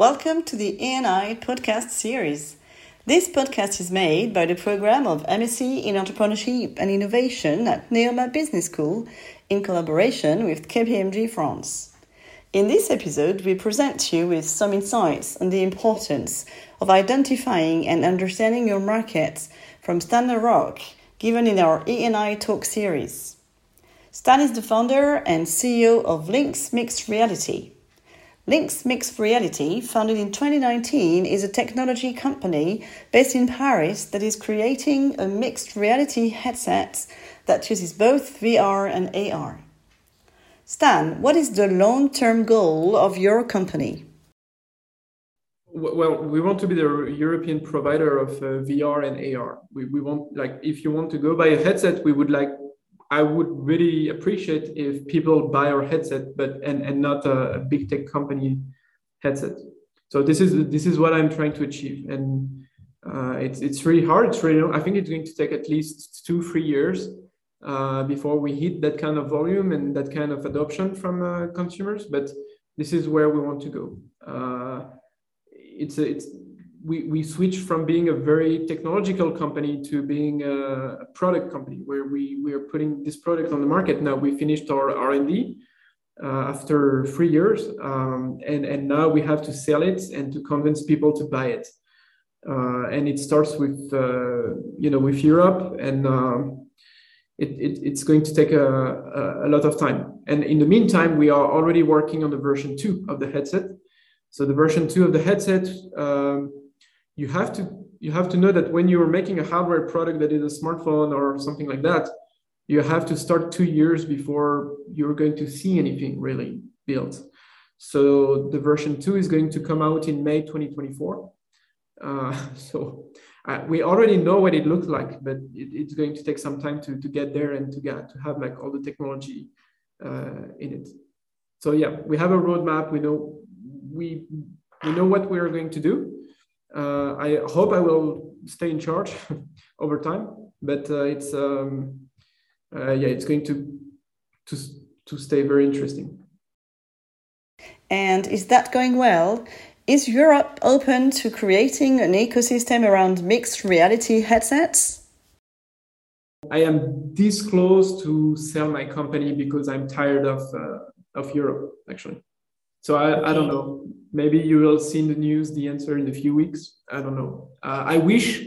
Welcome to the E&I podcast series. This podcast is made by the program of MSc in Entrepreneurship and Innovation at Neoma Business School in collaboration with KPMG France. In this episode, we present you with some insights on the importance of identifying and understanding your markets from Stan Larroque, given in our E&I Talk series. Stan is the founder and CEO of Lynx Mixed Reality. Lynx Mixed Reality, founded in 2019, is a technology company based in Paris that is creating a mixed reality headset that uses both VR and AR. Stan, what is the long term goal of your company? Well, we want to be the European provider of uh, VR and AR. We, we want, like, if you want to go buy a headset, we would like I would really appreciate if people buy our headset, but and, and not a, big tech company headset. So this is this is what I'm trying to achieve, and uh, it's it's really hard. It's really I think it's going to take at least two three years uh, before we hit that kind of volume and that kind of adoption from uh, consumers. But this is where we want to go. Uh, it's it's we, we switched from being a very technological company to being a product company where we, we are putting this product on the market. Now we finished our R&D uh, after three years um, and, and now we have to sell it and to convince people to buy it. Uh, and it starts with, uh, you know, with Europe and um, it, it, it's going to take a, a, a lot of time. And in the meantime, we are already working on the version two of the headset. So the version two of the headset, um, you have to you have to know that when you're making a hardware product that is a smartphone or something like that, you have to start two years before you're going to see anything really built. So the version two is going to come out in May 2024. Uh, so uh, we already know what it looks like, but it, it's going to take some time to, to get there and to get to have like all the technology uh, in it. So yeah, we have a roadmap. We know we we know what we are going to do uh, I hope I will stay in charge over time, but uh, it's um, uh, yeah, it's going to to to stay very interesting. And is that going well? Is Europe open to creating an ecosystem around mixed reality headsets? I am this close to sell my company because I'm tired of uh, of Europe actually. So I, I don't know. Maybe you will see in the news the answer in a few weeks. I don't know. Uh, I wish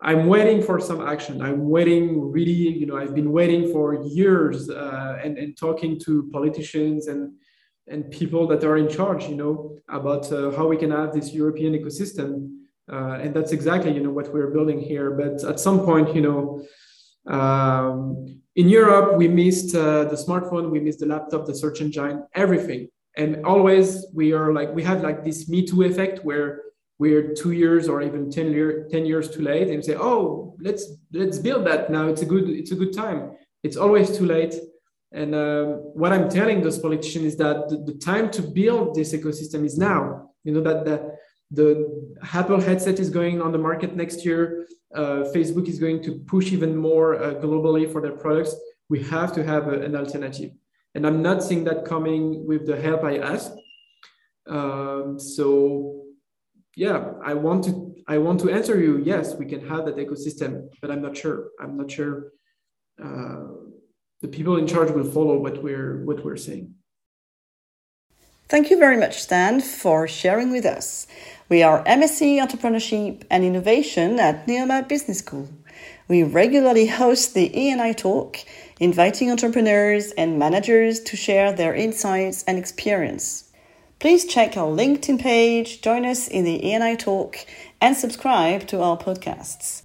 I'm waiting for some action. I'm waiting really, you know, I've been waiting for years uh, and, and talking to politicians and and people that are in charge, you know, about uh, how we can have this European ecosystem. Uh, and that's exactly, you know, what we're building here. But at some point, you know, um, in Europe, we missed uh, the smartphone, we missed the laptop, the search engine, everything and always we are like we have like this me too effect where we're two years or even 10, year, 10 years too late and say oh let's let's build that now. It's a good it's a good time. It's always too late. And um, what i'm telling those politicians is that the, the, time to build this ecosystem is now. You know that the, the apple headset is going on the market next year. Uh, facebook is going to push even more uh, globally for their products. We have to have a, an alternative and I'm not seeing that coming with the help I asked. Um, so yeah, I want to I want to answer you. Yes, we can have that ecosystem, but I'm not sure. I'm not sure uh, the people in charge will follow what we're what we're saying. Thank you very much, Stan, for sharing with us. We are MSc Entrepreneurship and Innovation at Neoma Business School. We regularly host the E&I Talk, inviting entrepreneurs and managers to share their insights and experience. Please check our LinkedIn page, join us in the E&I Talk, and subscribe to our podcasts.